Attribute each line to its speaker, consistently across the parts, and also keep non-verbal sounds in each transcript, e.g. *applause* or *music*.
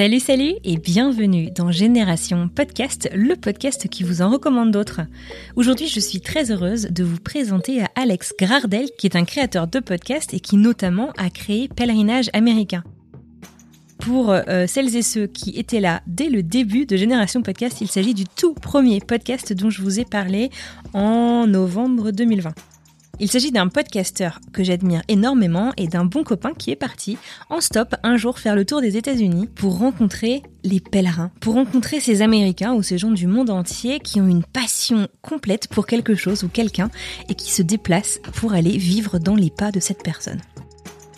Speaker 1: Salut, salut et bienvenue dans Génération Podcast, le podcast qui vous en recommande d'autres. Aujourd'hui, je suis très heureuse de vous présenter à Alex Grardel, qui est un créateur de podcast et qui notamment a créé Pèlerinage américain. Pour euh, celles et ceux qui étaient là dès le début de Génération Podcast, il s'agit du tout premier podcast dont je vous ai parlé en novembre 2020. Il s'agit d'un podcasteur que j'admire énormément et d'un bon copain qui est parti en stop un jour faire le tour des États-Unis pour rencontrer les pèlerins, pour rencontrer ces Américains ou ces gens du monde entier qui ont une passion complète pour quelque chose ou quelqu'un et qui se déplacent pour aller vivre dans les pas de cette personne.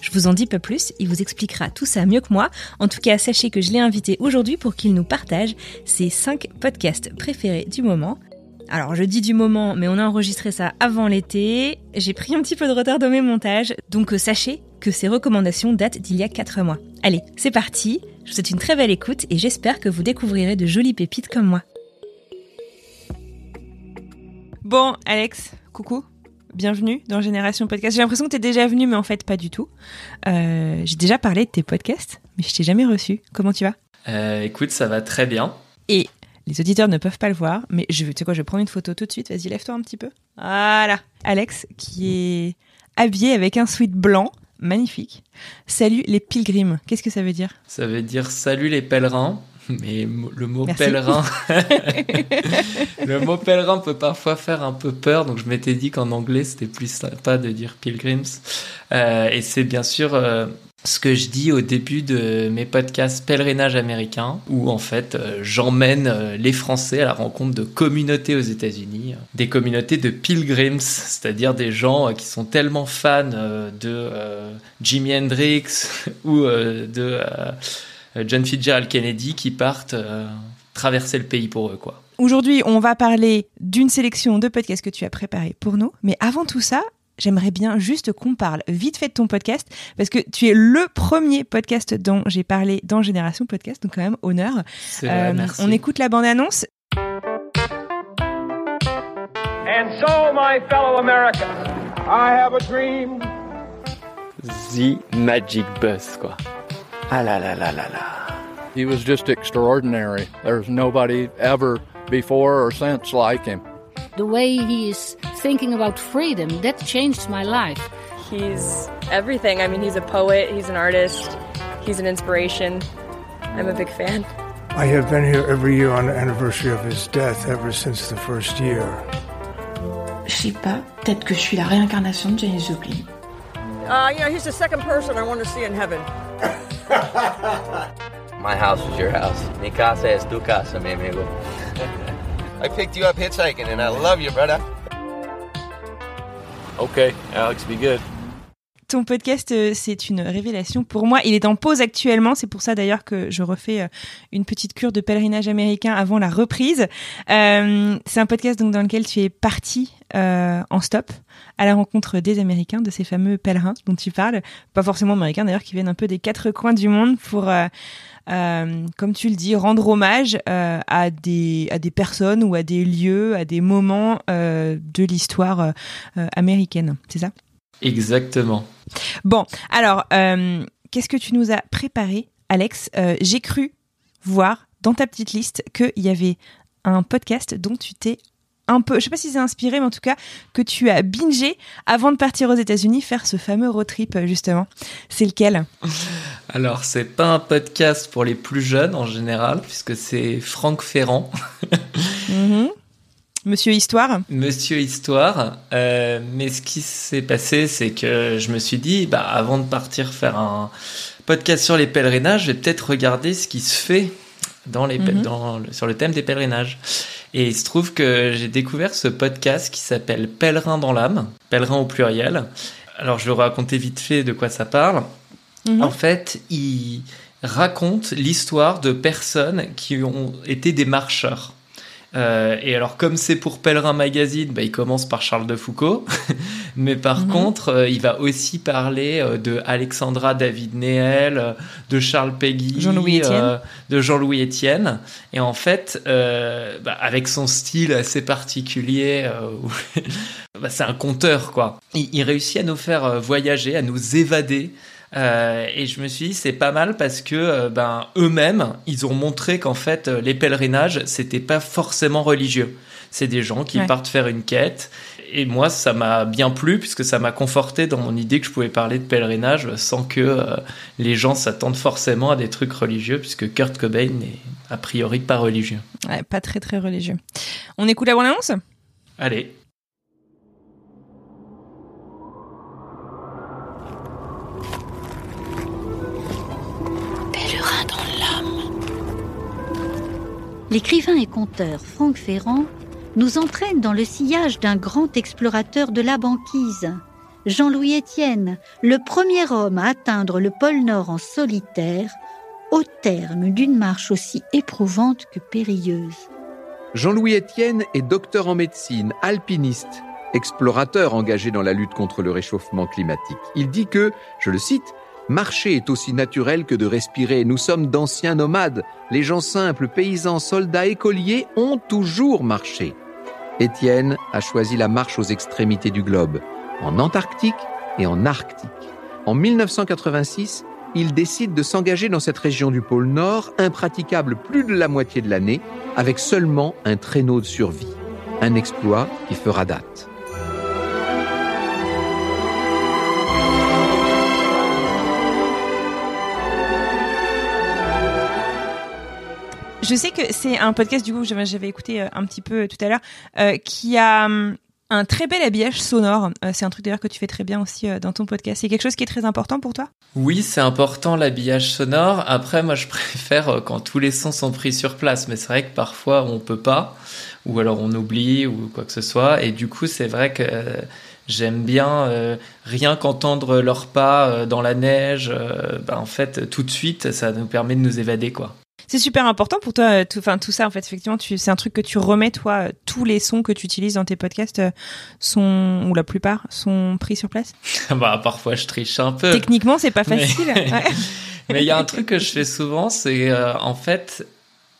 Speaker 1: Je vous en dis pas plus, il vous expliquera tout ça mieux que moi. En tout cas, sachez que je l'ai invité aujourd'hui pour qu'il nous partage ses 5 podcasts préférés du moment. Alors je dis du moment, mais on a enregistré ça avant l'été. J'ai pris un petit peu de retard dans mes montages, donc euh, sachez que ces recommandations datent d'il y a 4 mois. Allez, c'est parti. Je vous souhaite une très belle écoute et j'espère que vous découvrirez de jolies pépites comme moi. Bon, Alex, coucou. Bienvenue dans Génération Podcast. J'ai l'impression que tu es déjà venu, mais en fait pas du tout. Euh, J'ai déjà parlé de tes podcasts, mais je t'ai jamais reçu. Comment tu vas?
Speaker 2: Euh, Écoute, ça va très bien.
Speaker 1: Et les auditeurs ne peuvent pas le voir, mais je, tu sais quoi, je vais prendre une photo tout de suite. Vas-y, lève-toi un petit peu. Voilà. Alex, qui est habillé avec un sweat blanc, magnifique. Salut les pilgrims. Qu'est-ce que ça veut dire?
Speaker 2: Ça veut dire salut les pèlerins. Mais le mot pèlerin, *laughs* le mot pèlerin peut parfois faire un peu peur, donc je m'étais dit qu'en anglais c'était plus sympa de dire pilgrims. Euh, et c'est bien sûr euh, ce que je dis au début de mes podcasts pèlerinage américain, où en fait euh, j'emmène euh, les Français à la rencontre de communautés aux États-Unis, des communautés de pilgrims, c'est-à-dire des gens qui sont tellement fans de Jimi Hendrix *laughs* ou de John Fitzgerald Kennedy qui partent traverser le pays pour eux, quoi.
Speaker 1: Aujourd'hui, on va parler d'une sélection de podcasts que tu as préparé pour nous. Mais avant tout ça, j'aimerais bien juste qu'on parle vite fait de ton podcast, parce que tu es le premier podcast dont j'ai parlé dans Génération Podcast, donc quand même honneur.
Speaker 2: Euh,
Speaker 1: on écoute la bande-annonce.
Speaker 3: And so, my fellow Americans, I have a dream.
Speaker 4: The Magic Bus, quoi. Ah là là là là là.
Speaker 5: He was just extraordinary. There's nobody ever before or since like him.
Speaker 6: The way he is thinking about freedom, that changed my life.
Speaker 7: He's everything. I mean, he's a poet, he's an artist, he's an inspiration. I'm a big fan.
Speaker 8: I have been here every year on the anniversary of his death ever since the first year.
Speaker 9: Je sais pas, peut-être que je suis la réincarnation de Janis Joplin.
Speaker 10: Uh, you know, he's the second person I want to see in heaven. *laughs*
Speaker 11: My house is your house. Mi casa es tu casa, mi amigo. I picked you up hitchhiking and I love you, brother.
Speaker 4: Okay, Alex, be good.
Speaker 1: Ton podcast, euh, c'est une révélation pour moi. Il est en pause actuellement. C'est pour ça d'ailleurs que je refais euh, une petite cure de pèlerinage américain avant la reprise. Euh, c'est un podcast donc dans lequel tu es parti euh, en stop à la rencontre des Américains, de ces fameux pèlerins dont tu parles. Pas forcément américains d'ailleurs, qui viennent un peu des quatre coins du monde pour euh, euh, comme tu le dis, rendre hommage euh, à, des, à des personnes ou à des lieux, à des moments euh, de l'histoire américaine. C'est ça?
Speaker 2: Exactement.
Speaker 1: Bon, alors, qu'est-ce que tu nous as préparé, Alex? J'ai cru voir dans ta petite liste qu'il y avait un podcast dont tu t'es un peu, je sais pas si c'est inspiré, mais en tout cas que tu as bingé avant de partir aux États-Unis faire ce fameux road trip justement. C'est lequel?
Speaker 2: Alors c'est pas un podcast pour les plus jeunes en général puisque c'est Franck Ferrand.
Speaker 1: Mhm. Monsieur Histoire?
Speaker 2: Monsieur Histoire. Euh, mais ce qui s'est passé, c'est que je me suis dit, bah, avant de partir faire un podcast sur les pèlerinages, je vais peut-être regarder ce qui se fait dans les,
Speaker 1: Mhm.
Speaker 2: dans, sur le thème des pèlerinages. Et il se trouve que j'ai découvert ce podcast qui s'appelle Pèlerin dans l'âme, pèlerin au pluriel. Alors je vais vous raconter vite fait de quoi ça parle.
Speaker 1: Mhm.
Speaker 2: En fait, il raconte l'histoire de personnes qui ont été des marcheurs. Euh, et alors, comme c'est pour Pèlerin Magazine, bah, il commence par Charles de Foucault. *laughs* Mais par
Speaker 1: Mhm.
Speaker 2: contre, euh, il va aussi parler euh, de Alexandra David Néel, euh, de Charles Peggy,
Speaker 1: Jean-Louis Etienne.
Speaker 2: euh, de Jean-Louis Etienne. Et en fait, euh, bah, avec son style assez particulier, *laughs* bah, c'est un conteur, quoi. Il, il réussit à nous faire voyager, à nous évader. Euh, et je me suis dit c'est pas mal parce que euh, ben eux-mêmes ils ont montré qu'en fait euh, les pèlerinages c'était pas forcément religieux. C'est des gens qui
Speaker 1: Ouais.
Speaker 2: partent faire une quête. Et moi ça m'a bien plu puisque ça m'a conforté dans mon idée que je pouvais parler de pèlerinage sans que euh, les gens s'attendent forcément à des trucs religieux puisque Kurt Cobain n'est a priori pas religieux.
Speaker 1: Ouais, pas très très religieux. On écoute la bande-annonce?
Speaker 2: Allez.
Speaker 12: L'écrivain et conteur Franck Ferrand nous entraîne dans le sillage d'un grand explorateur de la banquise, Jean-Louis Étienne, le premier homme à atteindre le pôle Nord en solitaire, au terme d'une marche aussi éprouvante que périlleuse.
Speaker 13: Jean-Louis Etienne est docteur en médecine, alpiniste, explorateur engagé dans la lutte contre le réchauffement climatique. Il dit que, je le cite, Marcher est aussi naturel que de respirer. Nous sommes d'anciens nomades. Les gens simples, paysans, soldats, écoliers ont toujours marché. Étienne a choisi la marche aux extrémités du globe, en Antarctique et en Arctique. En 1986, il décide de s'engager dans cette région du pôle Nord, impraticable plus de la moitié de l'année, avec seulement un traîneau de survie. Un exploit qui fera date.
Speaker 1: Je sais que c'est un podcast, du coup, j'avais écouté euh, un petit peu euh, tout à l'heure, euh, qui a hum, un très bel habillage sonore. C'est un truc d'ailleurs que tu fais très bien aussi dans ton podcast. C'est quelque chose qui est très important pour toi?
Speaker 2: Oui, c'est important l'habillage sonore. Après, moi, je *laughs* préfère quand tous les sons sont pris sur place. Mais c'est vrai que parfois, on peut pas, ou alors on oublie, ou quoi que ce soit. Et du coup, c'est vrai que j'aime bien rien qu'entendre leurs pas dans la neige. bah, en fait, tout de suite, ça nous permet de nous évader, quoi.
Speaker 1: C'est super important pour toi, euh, tout, enfin tout ça en fait. Effectivement, tu, c'est un truc que tu remets toi. euh, Tous les sons que tu utilises dans tes podcasts euh, sont, ou la plupart, sont pris sur place? *laughs*
Speaker 2: bah, parfois, je triche un peu.
Speaker 1: Techniquement, c'est pas facile. *laughs*
Speaker 2: Mais il y a un truc que je fais souvent, c'est euh, en fait,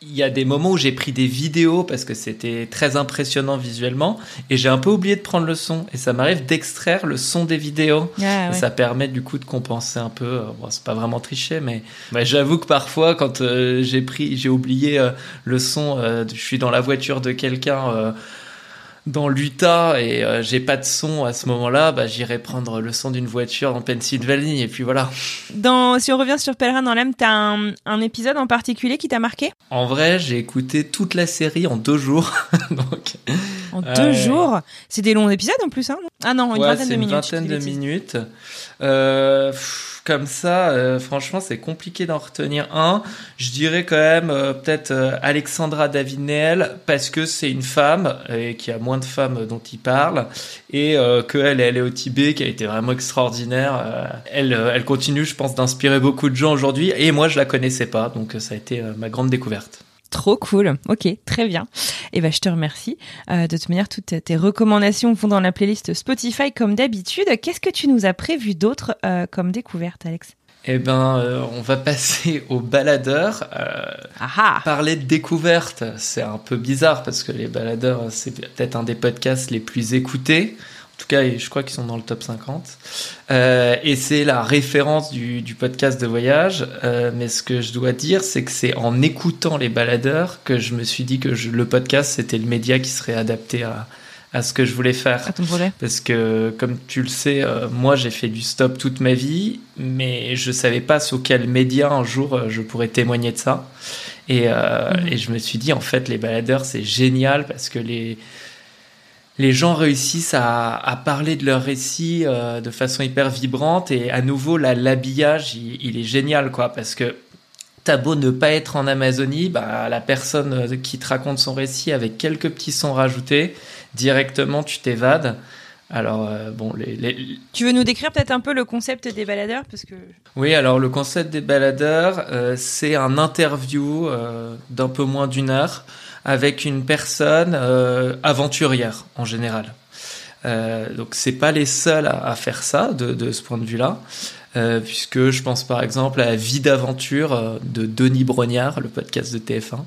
Speaker 2: il y a des moments où j'ai pris des vidéos parce que c'était très impressionnant visuellement et j'ai un peu oublié de prendre le son. Et ça m'arrive d'extraire le son des vidéos.
Speaker 1: Ah,
Speaker 2: Et
Speaker 1: ouais.
Speaker 2: ça permet du coup de compenser un peu. euh, Bon, c'est pas vraiment tricher, mais bah, j'avoue que parfois, quand euh, j'ai pris, j'ai oublié euh, le son, euh, je suis dans la voiture de quelqu'un. Dans l'Utah et euh, j'ai pas de son à ce moment-là, bah, j'irai prendre le son d'une voiture en Pennsylvanie et puis voilà.
Speaker 1: Dans, si on revient sur Pèlerin dans l'âme, t'as un, un épisode en particulier qui t'a marqué?
Speaker 2: En vrai, j'ai écouté toute la série en deux jours. *laughs* Donc, Euh,
Speaker 1: deux jours C'est des longs épisodes en plus, hein Ah non, une
Speaker 2: ouais,
Speaker 1: vingtaine de
Speaker 2: une
Speaker 1: minutes. je
Speaker 2: vingtaine de minutes. Euh, pff, comme ça, euh, franchement, c'est compliqué d'en retenir un. Je dirais quand même euh, peut-être Alexandra David Néel parce que c'est une femme et qu'il y a moins de femmes dont il parle et qu'elle est allée au Tibet, qui a été vraiment extraordinaire. Elle, elle continue, je pense, d'inspirer beaucoup de gens aujourd'hui et moi, je la connaissais pas, donc ça a été ma grande découverte.
Speaker 1: Trop cool. Ok, très bien. Et ben, je te remercie. Euh, de toute manière, toutes tes recommandations vont dans la playlist Spotify comme d'habitude. Qu'est-ce que tu nous as prévu d'autre euh, comme découverte, Alex?
Speaker 2: Eh ben, euh, on va passer au baladeur. Euh, Parler de découverte, c'est un peu bizarre parce que les baladeurs, c'est peut-être un des podcasts les plus écoutés. En tout cas, je crois qu'ils sont dans le top 50. Euh, et c'est la référence du, du podcast de voyage. Euh, mais ce que je dois dire, c'est que c'est en écoutant les baladeurs que je me suis dit que je- le podcast, c'était le média qui serait adapté à, à ce que je voulais faire.
Speaker 1: À ton projet
Speaker 2: Parce que, comme tu le sais, euh, moi j'ai fait du stop toute ma vie, mais je savais pas sur quel média un jour je pourrais témoigner de ça. Et,
Speaker 1: Mhm.
Speaker 2: et je me suis dit, en fait, les baladeurs, c'est génial parce que les, les gens réussissent à, à parler de leur récit euh, de façon hyper vibrante et à nouveau, là, l'habillage, il, il est génial, quoi, parce que T'as beau ne pas être en Amazonie, bah, la personne euh, qui te raconte son récit avec quelques petits sons rajoutés, directement tu t'évades. Alors, euh, bon, les,
Speaker 1: Tu veux nous décrire peut-être un peu le concept des baladeurs parce que...
Speaker 2: Oui, alors le concept des baladeurs, euh, c'est un interview d'un peu moins d'une heure avec une personne aventurière en général. donc, c'est pas les seuls à, faire ça de, ce point de vue-là. Euh, puisque je pense par exemple à Vie d'aventure euh, de Denis Brognard, le podcast de TF1,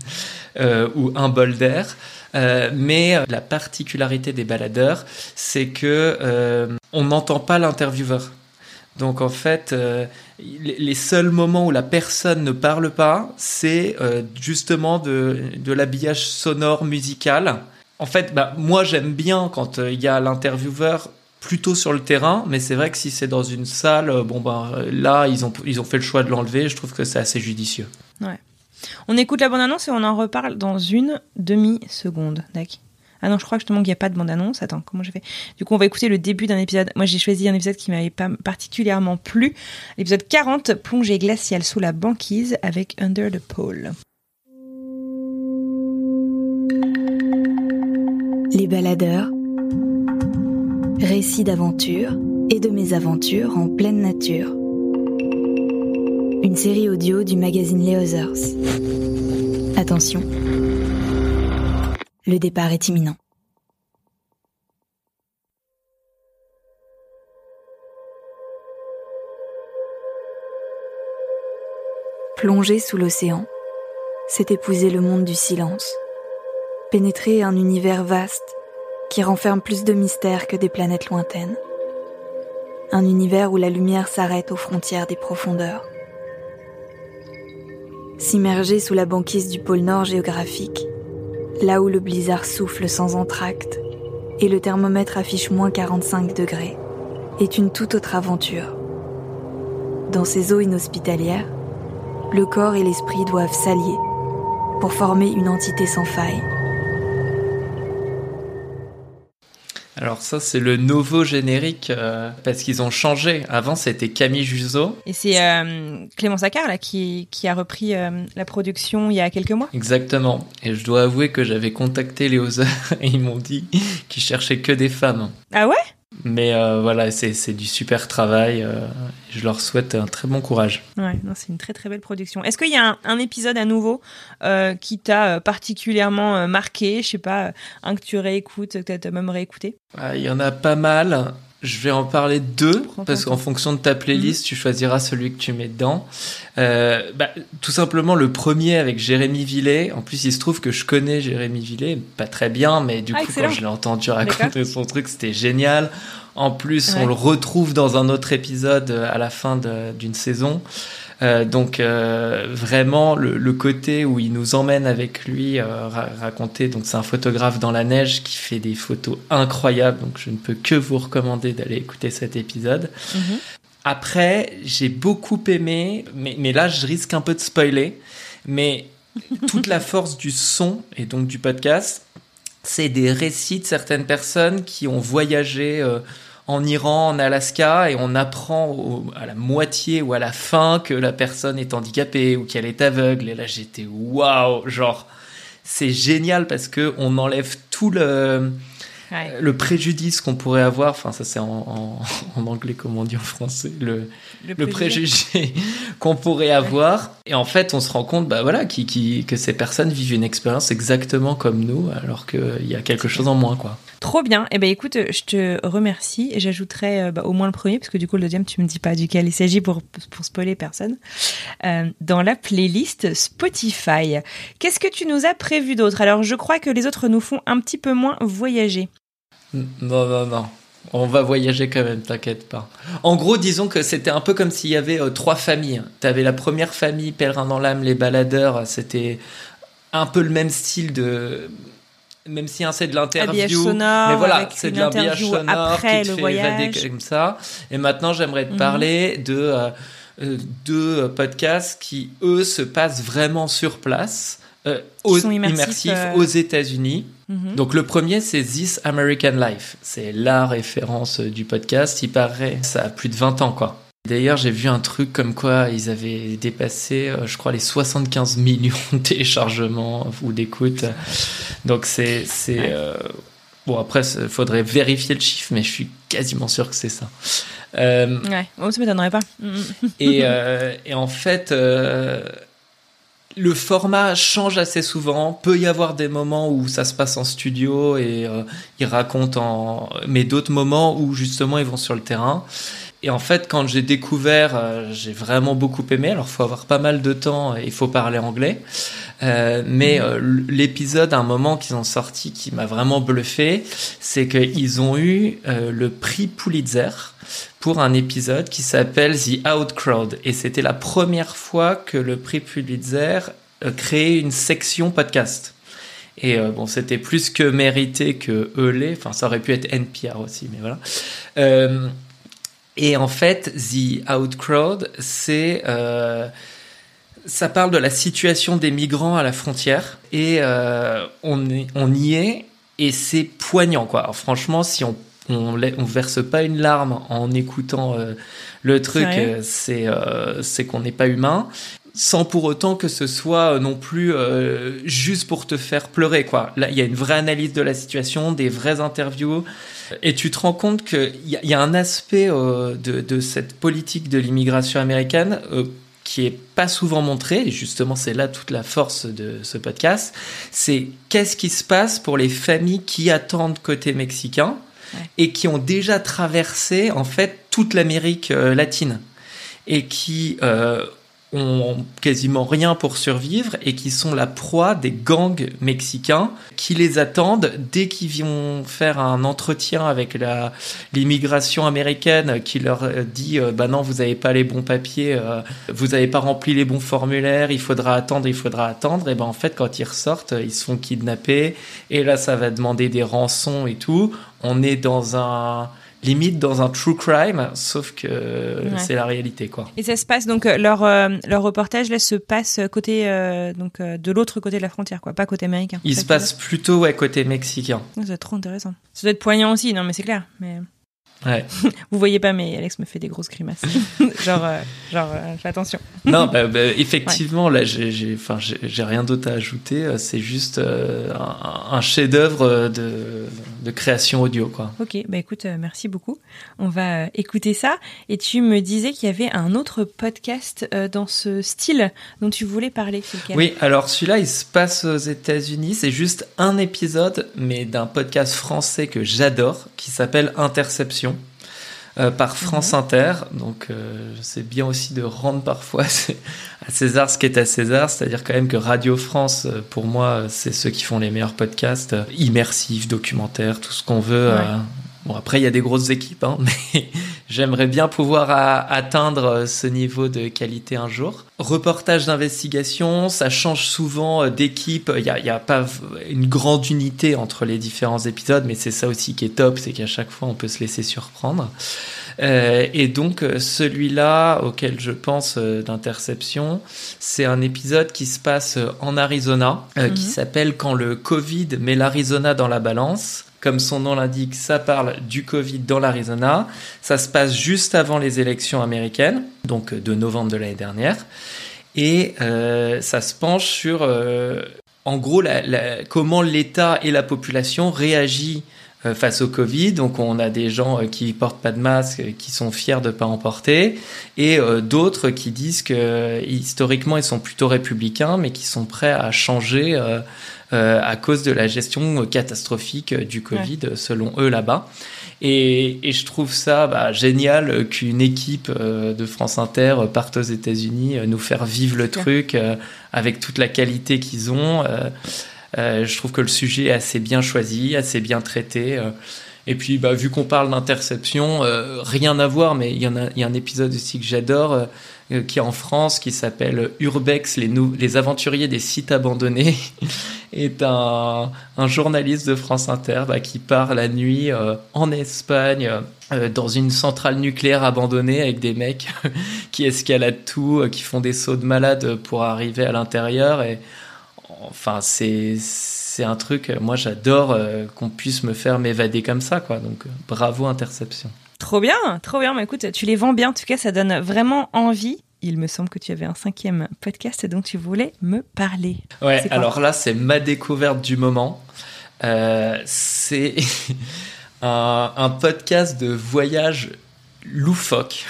Speaker 2: *laughs* euh, ou Un bol d'air. mais la particularité des baladeurs, c'est que on n'entend pas l'intervieweur. Donc en fait, les seuls moments où la personne ne parle pas, c'est justement de, de l'habillage sonore musical. En fait, bah, moi j'aime bien quand il y a l'intervieweur plutôt sur le terrain, mais c'est vrai que si c'est dans une salle, euh, bon ben là ils ont ils ont fait le choix de l'enlever. Je trouve que c'est assez judicieux.
Speaker 1: Ouais. On écoute la bande annonce et on en reparle dans une demi seconde, d'accord ah non, je crois justement qu'il n'y a pas de bande-annonce. Attends, comment j'ai fait? Du coup, on va écouter le début d'un épisode. Moi, j'ai choisi un épisode qui m'avait pas particulièrement plu. L'épisode 40, plongée glaciale sous la banquise avec Under the Pole.
Speaker 14: Les baladeurs Récits d'aventure et de mes aventures en pleine nature. Une série audio du magazine Les Others. Attention, le départ est imminent. Plonger sous l'océan, c'est épouser le monde du silence, pénétrer un univers vaste qui renferme plus de mystères que des planètes lointaines. Un univers où la lumière s'arrête aux frontières des profondeurs. S'immerger sous la banquise du pôle Nord géographique, là où le blizzard souffle sans entracte et le thermomètre affiche moins 45 degrés, est une toute autre aventure. Dans ces eaux inhospitalières, le corps et l'esprit doivent s'allier pour former une entité sans faille
Speaker 2: Alors ça c'est le nouveau générique euh, parce qu'ils ont changé. Avant c'était Camille Juzo.
Speaker 1: Et c'est euh, Clément Saccard là qui, qui a repris euh, la production il y a quelques mois.
Speaker 2: Exactement. Et je dois avouer que j'avais contacté les Oseurs *laughs* et ils m'ont dit qu'ils cherchaient que des femmes.
Speaker 1: Ah ouais?
Speaker 2: Mais euh, voilà, c'est du super travail. Euh, je leur souhaite un très bon courage.
Speaker 1: Ouais, c'est une très très belle production. Est-ce qu'il y a un, épisode à nouveau euh, qui t'a particulièrement marqué? Je sais pas, un que tu réécoutes, que tu as même réécouté?
Speaker 2: Ah, Il y en a pas mal. Je vais en parler deux, parce qu'en fonction de ta playlist, mhm. tu choisiras celui que tu mets dedans. Euh, bah, tout simplement le premier avec Jérémy Villet. En plus, il se trouve que je connais Jérémy Villet, pas très bien, mais du ah, coup, quand je l'ai entendu raconter son truc, c'était génial. En plus, on le retrouve dans un autre épisode à la fin d'une saison. Euh, donc euh, vraiment le, côté où il nous emmène avec lui euh, raconter. Donc c'est un photographe dans la neige qui fait des photos incroyables. Donc je ne peux que vous recommander d'aller écouter cet épisode. Mhm. Après, j'ai beaucoup aimé, mais, mais là je risque un peu de spoiler, mais toute la *laughs* force du son et donc du podcast, c'est des récits de certaines personnes qui ont voyagé en Iran, en Alaska, et on apprend à la moitié ou à la fin que la personne est handicapée ou qu'elle est aveugle. Et là, j'étais waouh, genre c'est génial parce que on enlève tout le le préjudice qu'on pourrait avoir, enfin ça c'est en, *laughs* anglais comme on dit en français, le, le, préjugé, *laughs* qu'on pourrait avoir. Et en fait on se rend compte bah, voilà, qui, qui, que ces personnes vivent une expérience exactement comme nous alors qu'il y a quelque chose en moins. quoi.
Speaker 1: Trop bien. Eh ben écoute, je te remercie j'ajouterai euh, bah, au moins le premier parce que du coup le deuxième tu me dis pas duquel il s'agit pour pour spoiler personne. Euh, dans la playlist Spotify. Qu'est-ce que tu nous as prévu d'autre? Alors je crois que les autres nous font un petit peu moins voyager.
Speaker 2: Non non non. On va voyager quand même, t'inquiète pas. En gros, disons que c'était un peu comme s'il y avait euh, trois familles. Tu avais la première famille, Pèlerin dans l'âme, les baladeurs. C'était un peu le même style de même si hein, c'est de l'interview, mais voilà, c'est de l'habillage sonore qui te fait évader comme ça. Et maintenant, j'aimerais te mhm. parler de euh, euh, deux podcasts qui eux se passent vraiment sur place, euh, aux, immersifs, euh. aux États-Unis. Mhm. Donc le premier, c'est This American Life. C'est la référence du podcast. Il paraît, ça a plus de 20 ans, quoi. D'ailleurs, j'ai vu un truc comme quoi ils avaient dépassé, euh, je crois, les 75 millions de téléchargements ou d'écoutes. Donc c'est c'est euh, bon après, il faudrait vérifier le chiffre, mais je suis quasiment sûr que c'est ça.
Speaker 1: Euh, ouais, oh, ça m'étonnerait pas.
Speaker 2: et, euh, et, en fait, euh, le format change assez souvent. Peut y avoir des moments où ça se passe en studio et euh, ils racontent en, mais d'autres moments où justement ils vont sur le terrain. Et en fait, quand j'ai découvert, euh, j'ai vraiment beaucoup aimé. Alors, faut avoir pas mal de temps et il faut parler anglais. Euh, mais euh, l'épisode, à un moment qu'ils ont sorti, qui m'a vraiment bluffé, c'est qu'ils ont eu le prix Pulitzer pour un épisode qui s'appelle The Outcrowd. Et c'était la première fois que le prix Pulitzer créait une section podcast. Et bon, c'était plus que mérité que Eulé. Enfin, ça aurait pu être NPR aussi, mais voilà. Et en fait, The Outcrowd, c'est euh, ça parle de la situation des migrants à la frontière et euh, on, est, on y est et c'est poignant quoi. Alors, franchement, si on on, on verse pas une larme en écoutant euh, le truc, c'est euh, c'est qu'on n'est pas humain sans pour autant que ce soit non plus euh, juste pour te faire pleurer quoi. Là, il y a une vraie analyse de la situation, des vraies interviews, et tu te rends compte qu'il y, y, a un aspect euh, de, de, cette politique de l'immigration américaine euh, qui est pas souvent montré, et justement c'est là toute la force de ce podcast, c'est qu'est-ce qui se passe pour les familles qui attendent côté mexicain ouais. et qui ont déjà traversé en fait toute l'Amérique euh, latine et qui ont quasiment rien pour survivre et qui sont la proie des gangs mexicains qui les attendent dès qu'ils vont faire un entretien avec la l'immigration américaine qui leur dit euh, bah non vous avez pas les bons papiers euh, vous avez pas rempli les bons formulaires il faudra attendre il faudra attendre. Et ben en fait quand ils ressortent ils se font kidnapper. Et là ça va demander des rançons et tout. On est dans un limite dans un true crime, sauf que ouais. c'est la réalité, quoi.
Speaker 1: Et ça se passe donc leur euh, leur reportage là se passe côté euh, donc euh, de l'autre côté de la frontière, quoi, pas côté américain.
Speaker 2: Il se passe plutôt ouais côté mexicain.
Speaker 1: C'est trop intéressant. Ça doit être poignant aussi, non mais c'est clair. Mais
Speaker 2: Ouais. *laughs*
Speaker 1: Vous voyez pas, mais Alex me fait des grosses grimaces. *laughs* genre, euh, genre, euh, fais attention.
Speaker 2: non, *laughs* bah, bah, effectivement, ouais. là, j'ai, enfin, j'ai rien d'autre à ajouter. C'est juste euh, un, un chef-d'œuvre de, de création audio, quoi.
Speaker 1: Ok, bah écoute, euh, merci beaucoup. On va euh, écouter ça. Et tu me disais qu'il y avait un autre podcast euh, dans ce style dont tu voulais parler.
Speaker 2: Oui, alors celui-là, il se passe aux États-Unis. C'est juste un épisode, mais d'un podcast français que j'adore, qui s'appelle Interception. Euh, par France mmh. Inter. Donc euh, c'est bien aussi de rendre parfois *laughs* à César ce qui est à César, c'est-à-dire quand même que Radio France, euh, pour moi, c'est ceux qui font les meilleurs podcasts, immersifs, documentaires, tout ce qu'on veut. Ouais. Bon, après, il y a des grosses équipes, hein, *laughs* mais j'aimerais bien pouvoir à, atteindre ce niveau de qualité un jour. Reportage d'investigation, ça change souvent d'équipe. Il n'y a, pas une grande unité entre les différents épisodes, mais c'est ça aussi qui est top, c'est qu'à chaque fois, on peut se laisser surprendre. Euh, et donc, celui-là, auquel je pense euh, d'interception, c'est un épisode qui se passe en Arizona, euh, mm -hmm. qui s'appelle Quand le Covid met l'Arizona dans la balance comme son nom l'indique, ça parle du Covid dans l'Arizona. Ça se passe juste avant les élections américaines, donc de novembre de l'année dernière. Et euh, ça se penche sur, euh, en gros, comment l'État et la population réagissent euh, face au Covid. Donc on a des gens euh, qui portent pas de masque, qui sont fiers de pas en porter, et euh, d'autres qui disent que historiquement ils sont plutôt républicains, mais qui sont prêts à changer euh, à cause de la gestion catastrophique du Covid, ouais. selon eux là-bas. Et, et, je trouve ça bah, génial qu'une équipe euh, de France Inter parte aux États-Unis nous faire vivre le truc euh, avec toute la qualité qu'ils ont. je trouve que le sujet est assez bien choisi, assez bien traité. Et puis, bah, vu qu'on parle d'interception, euh, rien à voir, mais il y, en a, il y a un épisode aussi que j'adore, euh, qui est en France, qui s'appelle Urbex, les, aventuriers des sites abandonnés, *laughs* est un, journaliste de France Inter bah, qui part la nuit euh, en Espagne, euh, dans une centrale nucléaire abandonnée, avec des mecs *laughs* qui escaladent tout, qui font des sauts de malade pour arriver à l'intérieur. Et enfin, c'est un truc, moi j'adore qu'on puisse me faire m'évader comme ça, quoi. Donc bravo Interception.
Speaker 1: Trop bien, trop bien. Mais écoute, tu les vends bien. En tout cas, ça donne vraiment envie. Il me semble que tu avais un cinquième podcast dont tu voulais me parler.
Speaker 2: Ouais, alors là, c'est ma découverte du moment. Euh, c'est *laughs* un, podcast de voyage loufoque.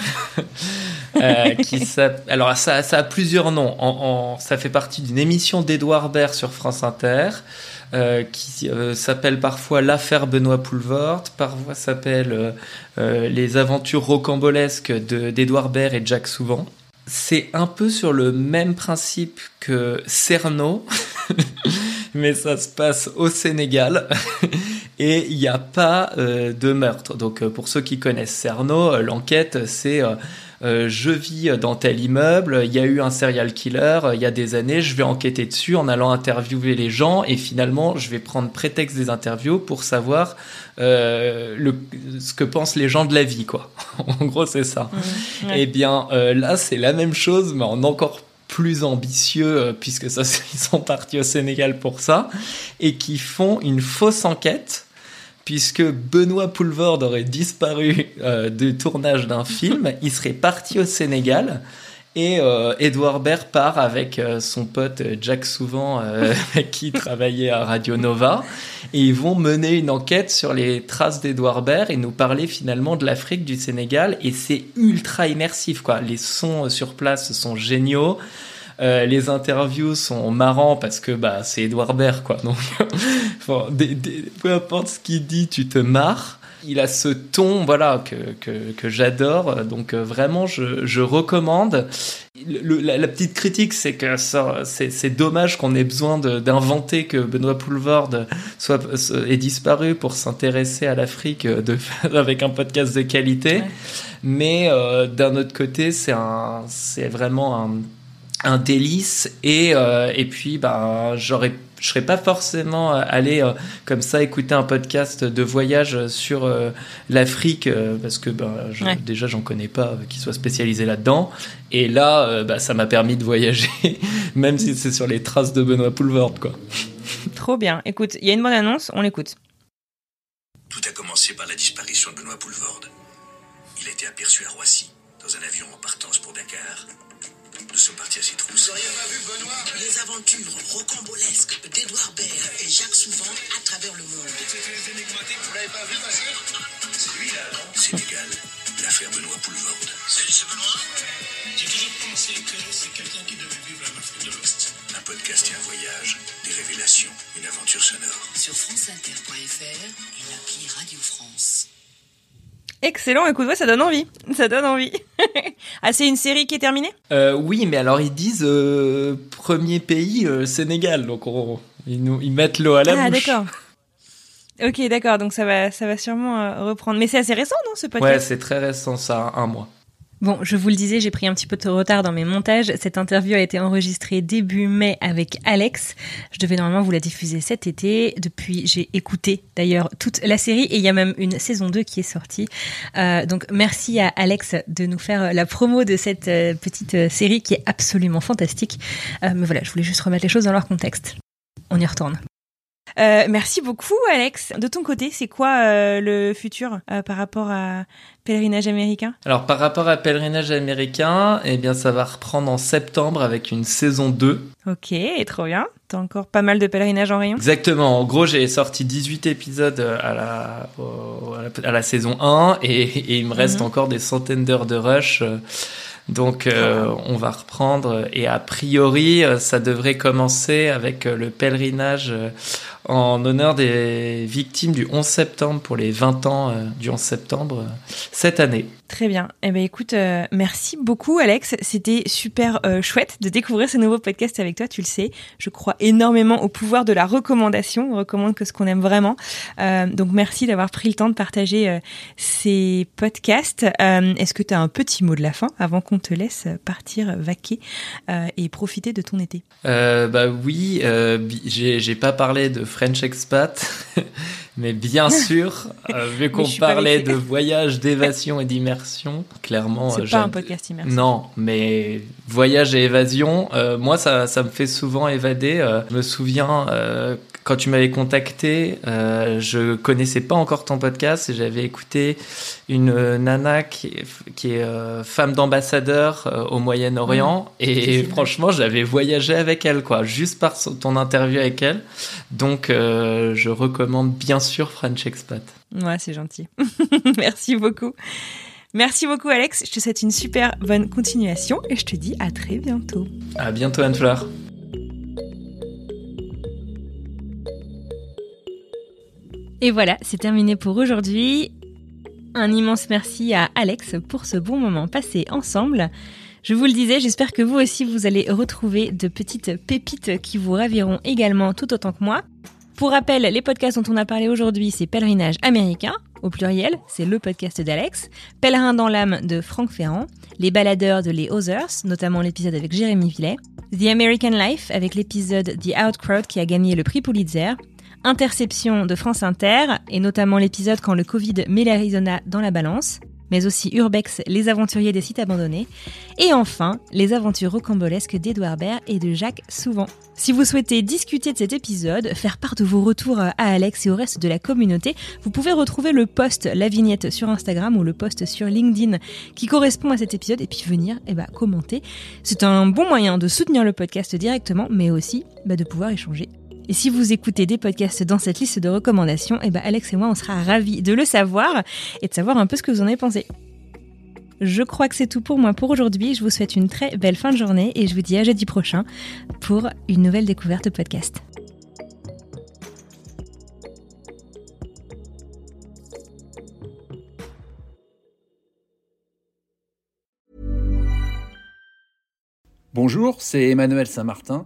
Speaker 2: *laughs* euh, qui *laughs* alors, ça, ça, a plusieurs noms. En, ça fait partie d'une émission d'Edouard Baird sur France Inter. Euh, qui euh, s'appelle parfois L'affaire Benoît Poulvord, parfois s'appelle euh, Les aventures rocambolesques d'Edouard Baird et Jack Souvent. C'est un peu sur le même principe que Cerno, *laughs* mais ça se passe au Sénégal *laughs* et il n'y a pas de meurtre. Donc pour ceux qui connaissent Cerno, l'enquête c'est euh, je vis dans tel immeuble, il y a eu un serial killer euh, il y a des années, je vais enquêter dessus en allant interviewer les gens et finalement je vais prendre prétexte des interviews pour savoir euh, le, ce que pensent les gens de la vie, quoi. *laughs* en gros, c'est ça. Mmh, Et eh bien là, c'est la même chose, mais en encore plus ambitieux, puisque ça, *laughs* ils sont partis au Sénégal pour ça, et qui font une fausse enquête puisque Benoît Poulvord aurait disparu euh, du tournage d'un *laughs* film, il serait parti au Sénégal. Et euh, Edouard Baird part avec euh, son pote Jack Souvent, *laughs* avec qui il travaillait à Radio Nova. Et ils vont mener une enquête sur les traces d'Edouard Baird et nous parler finalement de l'Afrique, du Sénégal. Et c'est ultra immersif, quoi. Les sons sur place sont géniaux. Euh, les interviews sont marrants parce que bah, c'est Edouard Baird, quoi. Donc, *laughs* peu importe ce qu'il dit, tu te marres. Il a ce ton, voilà, que, que, que j'adore. Donc euh, vraiment, je, je recommande. la, petite critique, c'est que c'est dommage qu'on ait besoin d'inventer que Benoît Poulvord soit ait disparu pour s'intéresser à l'Afrique avec un podcast de qualité. Mais euh, d'un autre côté, c'est un, c'est vraiment un un délice et euh, et puis bah j'aurais je serais pas forcément allé euh, comme ça écouter un podcast de voyage sur euh, l'Afrique parce que bah, déjà j'en connais pas qui soit spécialisé là-dedans et là bah, ça m'a permis de voyager *laughs* même si c'est sur les traces de Benoît Poulvord quoi.
Speaker 1: Trop bien. Écoute, il y a une bonne annonce, on l'écoute.
Speaker 15: Tout a commencé par la disparition de Benoît Poulvord. Il a été aperçu à Roissy dans un avion en partance pour Dakar. Nous sommes partis à ses trousses. Vous auriez pas vu Benoît Les aventures rocambolesques d'Edouard Baird et Jacques Souvent à travers le monde. C'était énigmatique, vous l'avez pas vu passer C'est lui là, non Sénégal, l'affaire Benoît Poulvord. C'est Benoît J'ai toujours pensé que c'est quelqu'un qui devait vivre en Afrique de l'Ouest. Un podcast et un voyage, des révélations, une aventure sonore.
Speaker 16: Sur franceinter.fr et l'appli Radio France.
Speaker 1: Excellent, écoute, ouais, ça donne envie. Ça donne envie. *laughs* ah, c'est une série qui est terminée?
Speaker 2: Euh, Oui, mais alors ils disent euh, premier pays, euh, Sénégal. Donc ils, nous, ils mettent l'eau à la
Speaker 1: ah,
Speaker 2: bouche.
Speaker 1: Ah, d'accord. Ok, d'accord. Donc ça va, ça va sûrement reprendre. Mais c'est assez récent, non, ce podcast?
Speaker 2: Ouais, c'est très récent, ça, un mois.
Speaker 1: Bon, je vous le disais, j'ai pris un petit peu de retard dans mes montages. Cette interview a été enregistrée début mai avec Alex. Je devais normalement vous la diffuser cet été. Depuis, j'ai écouté d'ailleurs toute la série et il y a même une saison 2 qui est sortie. Euh, donc merci à Alex de nous faire la promo de cette euh, petite euh, série qui est absolument fantastique. Euh, mais voilà, je voulais juste remettre les choses dans leur contexte. On y retourne. Euh, merci beaucoup, Alex. De ton côté, c'est quoi euh, le futur euh, par rapport à Pèlerinage américain?
Speaker 2: Alors, par rapport à Pèlerinage américain, eh bien, ça va reprendre en septembre avec une saison 2.
Speaker 1: Ok, trop bien. T'as encore pas mal de pèlerinages en rayon?
Speaker 2: Exactement. En gros, j'ai sorti 18 épisodes à la, à la, saison 1 et, il me reste mhm. encore des centaines d'heures de rush. Donc euh, on va reprendre et a priori ça devrait commencer avec le pèlerinage en honneur des victimes du 11 septembre pour les 20 ans euh, du 11 septembre euh, cette année.
Speaker 1: Très bien. Eh ben écoute, euh, merci beaucoup Alex. C'était super chouette de découvrir ce nouveau podcast avec toi. Tu le sais, je crois énormément au pouvoir de la recommandation. On recommande que ce qu'on aime vraiment. donc merci d'avoir pris le temps de partager ces podcasts. Est-ce que tu as un petit mot de la fin avant qu'on te laisse partir vaquer et profiter de ton été?
Speaker 2: Bah oui, j'ai pas parlé de French expat. *laughs* Mais bien *laughs* sûr, euh, vu qu'on parlait de voyage, d'évasion et d'immersion, clairement.
Speaker 1: C'est
Speaker 2: euh,
Speaker 1: pas un podcast immersif.
Speaker 2: Non, mais voyage et évasion, euh, moi ça, ça me fait souvent évader. Euh, je me souviens quand tu m'avais contacté, euh, je connaissais pas encore ton podcast et j'avais écouté une euh, nana qui est, qui est euh, femme d'ambassadeur euh, au Moyen-Orient
Speaker 1: Mmh.
Speaker 2: et
Speaker 1: vrai.
Speaker 2: franchement j'avais voyagé avec elle quoi, juste par ton interview avec elle. Donc je recommande bien sûr French Expat.
Speaker 1: Ouais, c'est gentil. *laughs* Merci beaucoup. Merci beaucoup, Alex. Je te souhaite une super bonne continuation et je te dis à très bientôt.
Speaker 2: À bientôt Anne-Fleur.
Speaker 1: Et voilà, c'est terminé pour aujourd'hui. Un immense merci à Alex pour ce bon moment passé ensemble. Je vous le disais, j'espère que vous aussi vous allez retrouver de petites pépites qui vous raviront également tout autant que moi. Pour rappel, les podcasts dont on a parlé aujourd'hui, c'est Pèlerinage américain, au pluriel, c'est le podcast d'Alex, Pèlerin dans l'âme de Franck Ferrand, Les baladeurs de Les Others, notamment l'épisode avec Jérémy Villet, The American Life avec l'épisode The Outcrowd qui a gagné le prix Pulitzer, Interception de France Inter, et notamment l'épisode quand le Covid met l'Arizona dans la balance, mais aussi Urbex, les aventuriers des sites abandonnés, et enfin, les aventures rocambolesques d'Edouard Baird et de Jacques Souvent. Si vous souhaitez discuter de cet épisode, faire part de vos retours à Alex et au reste de la communauté, vous pouvez retrouver le post, la vignette sur Instagram ou le post sur LinkedIn qui correspond à cet épisode et puis venir eh ben, commenter. C'est un bon moyen de soutenir le podcast directement, mais aussi bah, de pouvoir échanger. Et si vous écoutez des podcasts dans cette liste de recommandations, eh ben Alex et moi, on sera ravis de le savoir et de savoir un peu ce que vous en avez pensé. Je crois que c'est tout pour moi pour aujourd'hui. Je vous souhaite une très belle fin de journée et je vous dis à jeudi prochain pour une nouvelle découverte podcast.
Speaker 17: Bonjour, c'est Emmanuel Saint-Martin.